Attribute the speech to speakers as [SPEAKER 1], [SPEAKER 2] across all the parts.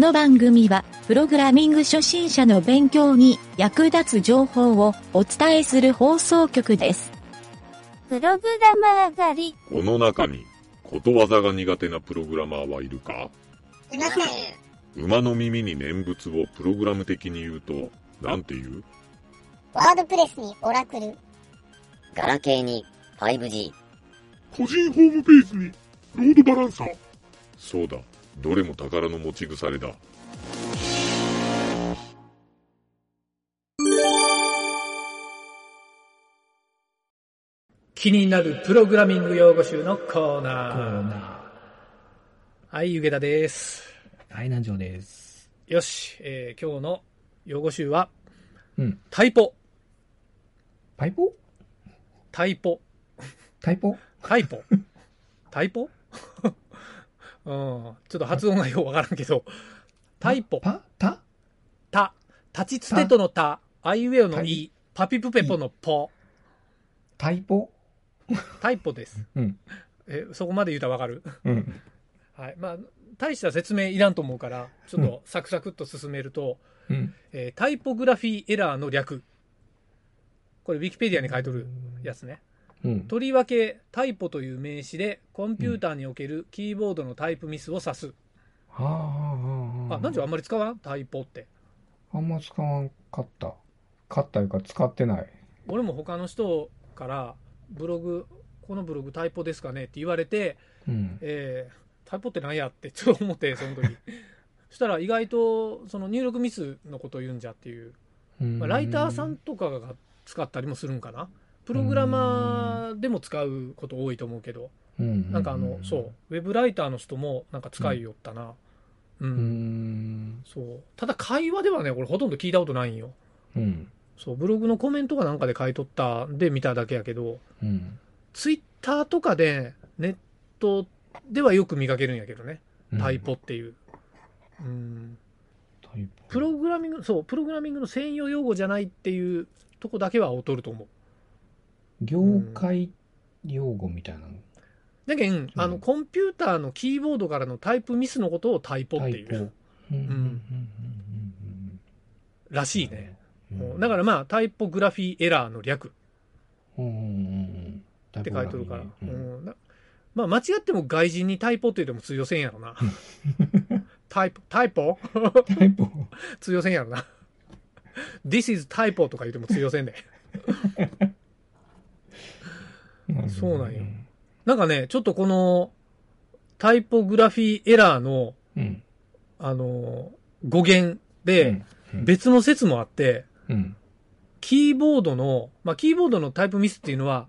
[SPEAKER 1] の番組は、プログラミング初心者の勉強に役立つ情報をお伝えする放送局です。
[SPEAKER 2] プログラマー狩り。
[SPEAKER 3] この中に、ことわざが苦手なプログラマーはいるか？
[SPEAKER 4] いません。
[SPEAKER 3] 馬の耳に念仏をプログラム的に言うと、なんて言う？
[SPEAKER 4] ワードプレスにオラクル。
[SPEAKER 5] ガラケーに 5G。
[SPEAKER 3] 個人ホームページに、ロードバランサー。そうだ、どれも宝の持ち腐れだ。
[SPEAKER 6] 気になるプログラミング用語集のコーナー。
[SPEAKER 7] コーナ
[SPEAKER 6] はい、ゆげたです。
[SPEAKER 7] ー。はい、南條です。
[SPEAKER 6] よし、えー今日の用語集は、
[SPEAKER 7] うん。
[SPEAKER 6] タイポ。
[SPEAKER 7] パイポ？
[SPEAKER 6] タイポ。
[SPEAKER 7] タイポ？
[SPEAKER 6] タイポ。タイポ？うん、ちょっと発音がよくわからんけど、タイポ。
[SPEAKER 7] パタ
[SPEAKER 6] タ。立ちつてとのタ。アイウェオの
[SPEAKER 7] タ
[SPEAKER 6] イ。パピプペポのポ。
[SPEAKER 7] タイポ？
[SPEAKER 6] タイポです。
[SPEAKER 7] うん。
[SPEAKER 6] え、そこまで言うたらわかる？
[SPEAKER 7] うん。
[SPEAKER 6] はい。まあ、大した説明いらんと思うから、ちょっとサクサクっと進めると、
[SPEAKER 7] うん。
[SPEAKER 6] えータイポグラフィーエラーの略。これ、ウィキペディアに書いとるやつね。
[SPEAKER 7] うん。
[SPEAKER 6] とりわけ、タイポという名詞で、コンピューターにおけるキーボードのタイプミスを指す。
[SPEAKER 7] はあ、はあ、はあ。
[SPEAKER 6] あ、なんじゃあんまり使わん？タイポって。
[SPEAKER 7] あんま使わんかった。かったいうか使ってない。
[SPEAKER 6] 俺も他の人から、ブログ、このブログタイポですかねって言われて、
[SPEAKER 7] うん。
[SPEAKER 6] えータイポって何やってちょっと思って、その時。そしたら意外と、その入力ミスのことを言うんじゃっていう。まあ、ライターさんとかが使ったりもするんかな。プログラマーでも使うこと多いと思うけど、
[SPEAKER 7] うん。
[SPEAKER 6] なんかあの、そう、ウェブライターの人もなんか使いよったな。う。
[SPEAKER 7] うんん。
[SPEAKER 6] そう。ただ会話ではね、これほとんど聞いたことないんよ。
[SPEAKER 7] うん。
[SPEAKER 6] そう、ブログのコメントかなんかで書いとったんで見ただけやけど、
[SPEAKER 7] うん。
[SPEAKER 6] ツイッターとかでネットではよく見かけるんやけどね。
[SPEAKER 7] うん
[SPEAKER 6] タイポっていう。うん。プログラミング、そう、プログラミングの専用用語じゃないっていうとこだけは劣ると思う。
[SPEAKER 7] 業界用語みたいなの？
[SPEAKER 6] だけん、あの、
[SPEAKER 7] うん
[SPEAKER 6] コンピューターのキーボードからのタイプミスのことをタイポっていう。らしいね。
[SPEAKER 7] うん。
[SPEAKER 6] だからまあ、タイポグラフィーエラーの略。
[SPEAKER 7] っ
[SPEAKER 6] って書いてるから。まあ、間違っても外人にタイポって言っても通用せん。やろな。タイポ、タイポ
[SPEAKER 7] タイポ。
[SPEAKER 6] 通用せん。やろな。This is typo とか言っても通用せん。で。そうなんよなんかね、ちょっとこのタイポグラフィーエラーの、
[SPEAKER 7] うん。
[SPEAKER 6] あの、語源で
[SPEAKER 7] うん、
[SPEAKER 6] 別の説もあって、
[SPEAKER 7] うん。
[SPEAKER 6] キーボードの、まあ、キーボードのタイプミスっていうのは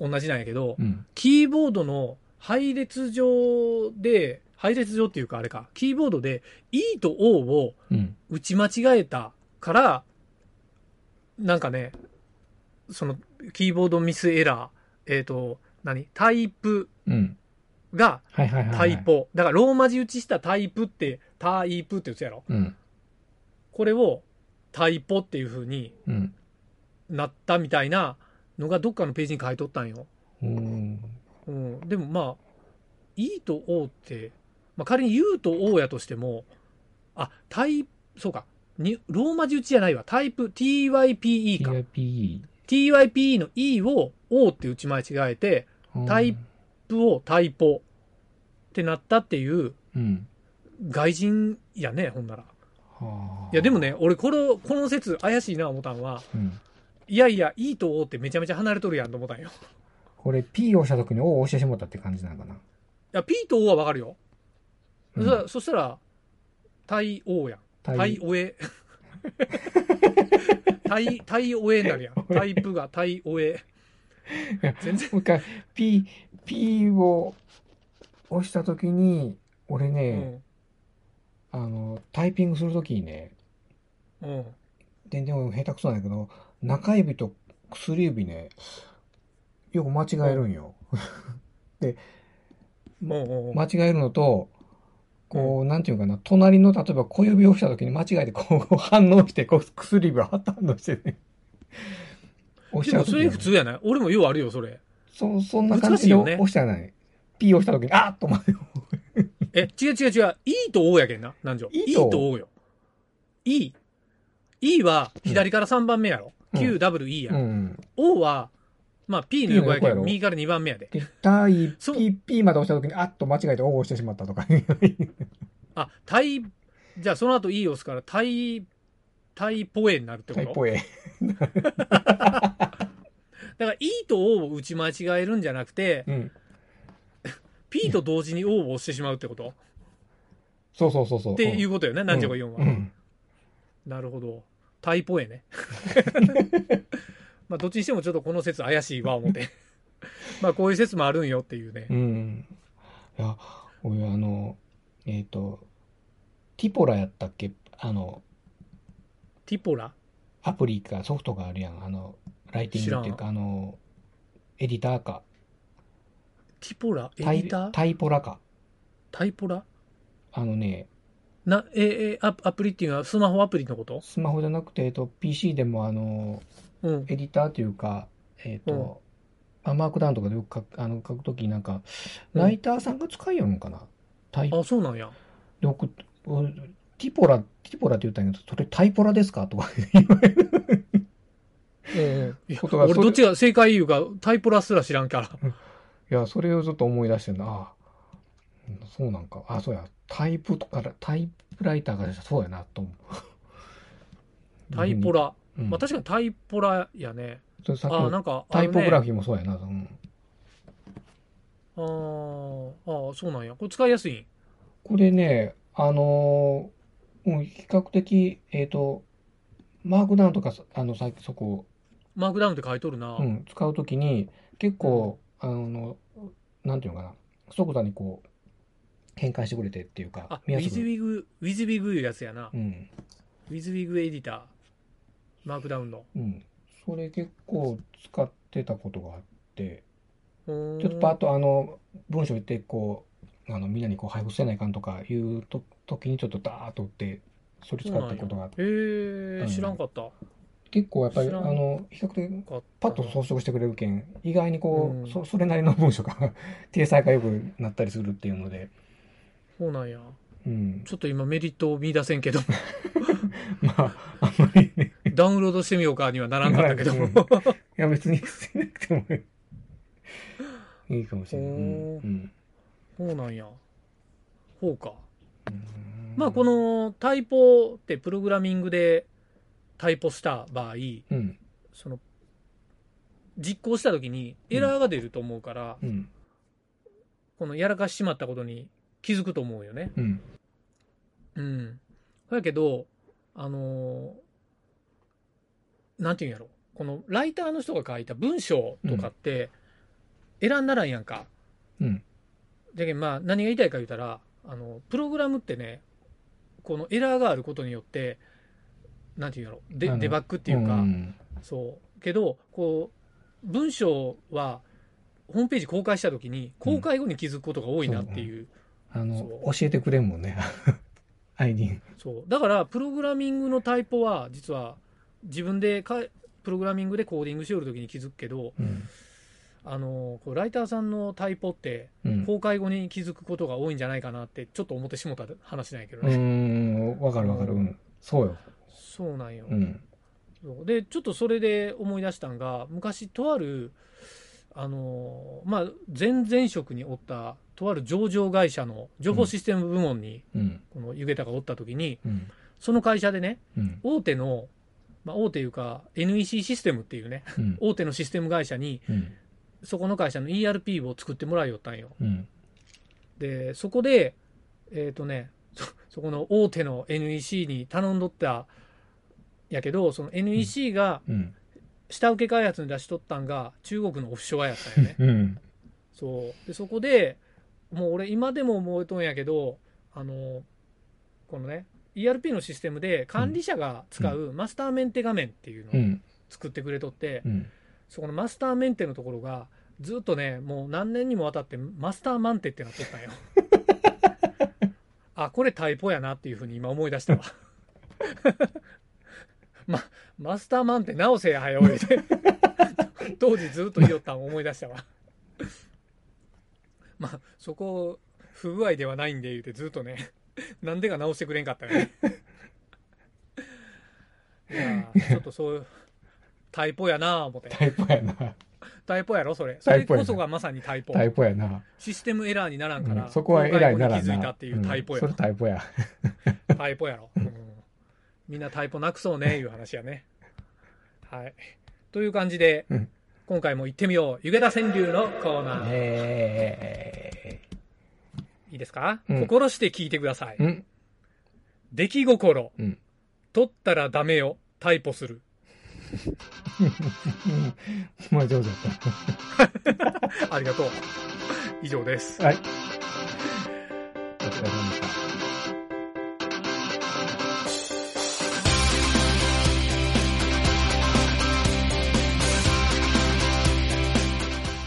[SPEAKER 6] 同じなんやけど、
[SPEAKER 7] うん。
[SPEAKER 6] キーボードの配列上で、配列上っていうかあれか、キーボードで E と O を
[SPEAKER 7] うん。
[SPEAKER 6] 打ち間違えたから、なんかね、そのキーボードミスエラー、えっ、と、何？タイプ
[SPEAKER 7] うん。
[SPEAKER 6] が。タイ。ポ。だからローマ字打ちしたタイプって、タイプって打つやろ？
[SPEAKER 7] うん。
[SPEAKER 6] これをタイポっていう風に
[SPEAKER 7] うん。
[SPEAKER 6] なったみたいなのがどっかのページに書いとったんよ。
[SPEAKER 7] うん。
[SPEAKER 6] うん、でもまあ、E と O って、まあ、仮に U と O やとしても、あ、タイ、そうか、にローマ字打ちじゃないわ。タイプ TYPE か。
[SPEAKER 7] TIPE。
[SPEAKER 6] TYPE の E を O って打ち間違えて、タイプをタイポってなったっていう
[SPEAKER 7] うん。
[SPEAKER 6] 外人やね、ほんなら。
[SPEAKER 7] はあ。
[SPEAKER 6] いや、でもね、俺この、この説怪しいな思ったんは、
[SPEAKER 7] うん。
[SPEAKER 6] いやいや、E と O ってめちゃめちゃ離れとるやんと思ったんよ。い
[SPEAKER 7] これ P を押した時に O を押してしまったって感じなのかな。
[SPEAKER 6] や、P と O はわかるよ。
[SPEAKER 7] うん
[SPEAKER 6] そしたらそしたら、対 O やん。
[SPEAKER 7] タイ
[SPEAKER 6] 対おえ。対、対おえになるやん。タイプが対おえ。全然。
[SPEAKER 7] もう一回、P、P を押した時に、俺
[SPEAKER 6] う
[SPEAKER 7] ね、
[SPEAKER 6] ん。
[SPEAKER 7] あの、タイピングする時にね、
[SPEAKER 6] うん。
[SPEAKER 7] 全然下手くそなんだけど、中指と薬指ね、よく間違えるんよ。
[SPEAKER 6] もう、うん
[SPEAKER 7] 間違えるのと、こう、なんていうかな、隣の、例えば小指を押した時に間違えて、こう、反応して、こう、薬指を反応してね。押しちゃう
[SPEAKER 6] それ普通やない？俺もようあるよ、それ。
[SPEAKER 7] そ、そんな感じで押したらない。P 押した時に、あっと思って。
[SPEAKER 6] え、違う違う違う。E と O やけんな。なんじょ。
[SPEAKER 7] E
[SPEAKER 6] E
[SPEAKER 7] と
[SPEAKER 6] と O よ。E。E は左から3番目やろ。
[SPEAKER 7] うん
[SPEAKER 6] QWE や。
[SPEAKER 7] うん。
[SPEAKER 6] O は、まあ P の横やけど、右から2番目やで。
[SPEAKER 7] で、タイ、P、P まで押した時に、あっと間違えて応募してしまったとか。
[SPEAKER 6] あ、タイ、じゃあその後 E を押すから、タイ、タイポエになるってこと？
[SPEAKER 7] タイポエ。
[SPEAKER 6] だから E と O を打ち間違えるんじゃなくて、
[SPEAKER 7] うん。
[SPEAKER 6] P と同時に O を押してしまうってこと？
[SPEAKER 7] そうそうそうそう。
[SPEAKER 6] っていうことよね、何時か4は。
[SPEAKER 7] うん。
[SPEAKER 6] なるほど。タイポエね。まあ、どっちにしてもちょっとこの説怪しいわ、思って。まあ、こういう説もあるんよっていうね
[SPEAKER 7] う。ん。いや、俺あの、えっ、と、ティポラやったっけ？あの、
[SPEAKER 6] ティポラ？
[SPEAKER 7] アプリかソフトがあるやん。あの、ライティングっていうか、あの、エディターか。
[SPEAKER 6] ティポラ？エデ
[SPEAKER 7] タイ
[SPEAKER 6] ィター？
[SPEAKER 7] タイポラか。
[SPEAKER 6] タイポラ？
[SPEAKER 7] あのね、
[SPEAKER 6] な、え、え、アアプリっていうのはスマホアプリのこと？
[SPEAKER 7] スマホじゃなくて、えっと、PC でもあの、
[SPEAKER 6] うん。
[SPEAKER 7] エディターというか、えっ、と、まあマークダウンとかでよく書くあの書くときになんか、
[SPEAKER 6] うん
[SPEAKER 7] ライターさんが使いよんのかな？タイ
[SPEAKER 6] あ、そうなんや。
[SPEAKER 7] で僕俺ティポラ、ティポラって言ったんやけど、それタイポラですか？とか言われる。
[SPEAKER 6] うん。
[SPEAKER 7] ことが
[SPEAKER 6] 俺どっちが正解言うか、タイポラすら知らんから。
[SPEAKER 7] いや、それをずっと思い出してんだ。ああ、うんそうなんか。あ、そうや。タイプから、タイプライターからしたらそうやな、と思う。
[SPEAKER 6] タイポラ。
[SPEAKER 7] うん。
[SPEAKER 6] まあ、確かにタイポラやね。あ、なんか、
[SPEAKER 7] タイポグラ
[SPEAKER 6] フ
[SPEAKER 7] フィーもそうやな。うん。
[SPEAKER 6] あーあー、そうなんや。これ使いやすいん？
[SPEAKER 7] これね、あのーもう比較的、えっと、マークダウンとか、あの、さっきそこ、
[SPEAKER 6] マークダウンって書いとるな。
[SPEAKER 7] うん、使うときに、結構、あの、なんていうのかな、即座にこう、変換してくれてっていうか
[SPEAKER 6] あ、、
[SPEAKER 7] 見やすく
[SPEAKER 6] WYSIWYG、WYSIWYG いうやつやな。
[SPEAKER 7] うん。
[SPEAKER 6] WYSIWYG エディター。マークダウンの。
[SPEAKER 7] うん。それ結構使ってたことがあって、
[SPEAKER 6] ちょ
[SPEAKER 7] ちょっとパッとあの、文章言って、こう、あの、みんなにこう配布せないかんとかいうと、時にちょっとダーッと打って、それ使ったことがあって、
[SPEAKER 6] へえ
[SPEAKER 7] うん
[SPEAKER 6] 知らんかった。
[SPEAKER 7] 結構やっぱり、あの、比較的パッと装飾してくれるけん、意外にこう、
[SPEAKER 6] うん
[SPEAKER 7] そ、それなりの文章が 体裁が良くなったりするっていうので、
[SPEAKER 6] そうなんや。
[SPEAKER 7] うん。
[SPEAKER 6] ちょっと今メリットを見出せんけど、
[SPEAKER 7] まあ、あんまりね、
[SPEAKER 6] ダウンロードしてみようかにはならんかったけど。
[SPEAKER 7] うんいや別にせなくてもいいかもしれない。うん。うん
[SPEAKER 6] そうなんや。ほうか。
[SPEAKER 7] うん
[SPEAKER 6] まあこ、のタイポってプログラミングでタイポした場合、
[SPEAKER 7] うん。
[SPEAKER 6] その実行した時にエラーが出ると思うから、
[SPEAKER 7] うん。
[SPEAKER 6] このやらかしちまったことに気づくと思うよね。
[SPEAKER 7] うん。
[SPEAKER 6] うん。だけど、あのーなんていうんやろ。このライターの人が書いた文章とかって、選んだらんやんか。
[SPEAKER 7] うん。
[SPEAKER 6] じゃけんまあ何が言いたいか言うたら、あの、プログラムってね、このエラーがあることによって、なんていうんやろ。デ
[SPEAKER 7] あの
[SPEAKER 6] デバッグっていうか、
[SPEAKER 7] ん
[SPEAKER 6] そう。けど、こう、文章は、ホームページ公開した時に、公開後に気づくことが多いなっていう。
[SPEAKER 7] あの、
[SPEAKER 6] そう
[SPEAKER 7] 教えてくれんもんね。ID。
[SPEAKER 6] そう。だから、プログラミングのタイポは、実は、自分でか、プログラミングでコーディングしよる時に気づくけど、
[SPEAKER 7] うん。
[SPEAKER 6] あの、こうライターさんのタイポって、
[SPEAKER 7] うん。
[SPEAKER 6] 公開後に気づくことが多いんじゃないかなって、ちょっと思ってしもた話なんやけど
[SPEAKER 7] う
[SPEAKER 6] ね。
[SPEAKER 7] ん。わかるわかる。うん。そうよ。
[SPEAKER 6] そうなんよ。
[SPEAKER 7] うん。
[SPEAKER 6] でちょっとそれで思い出したんが昔とあるあのまあ前々職におったとある上場会社の情報システム部門に、
[SPEAKER 7] うん。
[SPEAKER 6] この湯桁がおった時に
[SPEAKER 7] うん。
[SPEAKER 6] その会社でね
[SPEAKER 7] うん。
[SPEAKER 6] 大手の、まあ、大手いうか NEC システムっていうね
[SPEAKER 7] うん。
[SPEAKER 6] 大手のシステム会社に
[SPEAKER 7] うん。
[SPEAKER 6] そこの会社の ERP を作ってもらいよったんよ
[SPEAKER 7] うん。
[SPEAKER 6] でそこでえっ、とねそそこの大手の NEC に頼んどったやけどその NEC が
[SPEAKER 7] うん。
[SPEAKER 6] 下請け開発に出しとったんが中国のオフショアやったんよね
[SPEAKER 7] うん。
[SPEAKER 6] そうでそこでもう俺今でも覚えとんやけどあのこのね ERP のシステムで管理者が使うマスターメンテ画面っていうのを
[SPEAKER 7] うん。
[SPEAKER 6] 作ってくれとって、
[SPEAKER 7] うん。
[SPEAKER 6] そこのマスターメンテのところがずっとねもう何年にもわたってマスターマンテってなっとったんよ あこれタイポやなっていうふうに今思い出したわまマスターマンテ直せやはよ言うて当時ずっと言いよったん思い出したわまあそこ不具合ではないんで言うてずっとね、なんでか直してくれんかったよね。いやーちょっとそういう、タイポやなぁ思って。
[SPEAKER 7] タイプやな。
[SPEAKER 6] タイポやろそれ。それこそがまさにタイポ。
[SPEAKER 7] タイプやな。
[SPEAKER 6] システムエラーにならんから、
[SPEAKER 7] うんそこはエラーにならん
[SPEAKER 6] 公開後に気づいた
[SPEAKER 7] な。
[SPEAKER 6] っていうタイポや
[SPEAKER 7] うんそれタイプや。
[SPEAKER 6] タイポやろ、うんみんなタイポなくそうね、いう話やね。はい。という感じで、
[SPEAKER 7] うん
[SPEAKER 6] 今回も行ってみよう。湯気田川柳のコーナー。
[SPEAKER 7] え
[SPEAKER 6] いいですか、
[SPEAKER 7] うん
[SPEAKER 6] 心して聞いてください。
[SPEAKER 7] ー。ん
[SPEAKER 6] 出来心。
[SPEAKER 7] うん
[SPEAKER 6] 取ったらダメよ。タイポする。
[SPEAKER 7] うんまあ上手だっ
[SPEAKER 6] ありがとう。以上です。
[SPEAKER 7] た。はい。お疲れ様でした。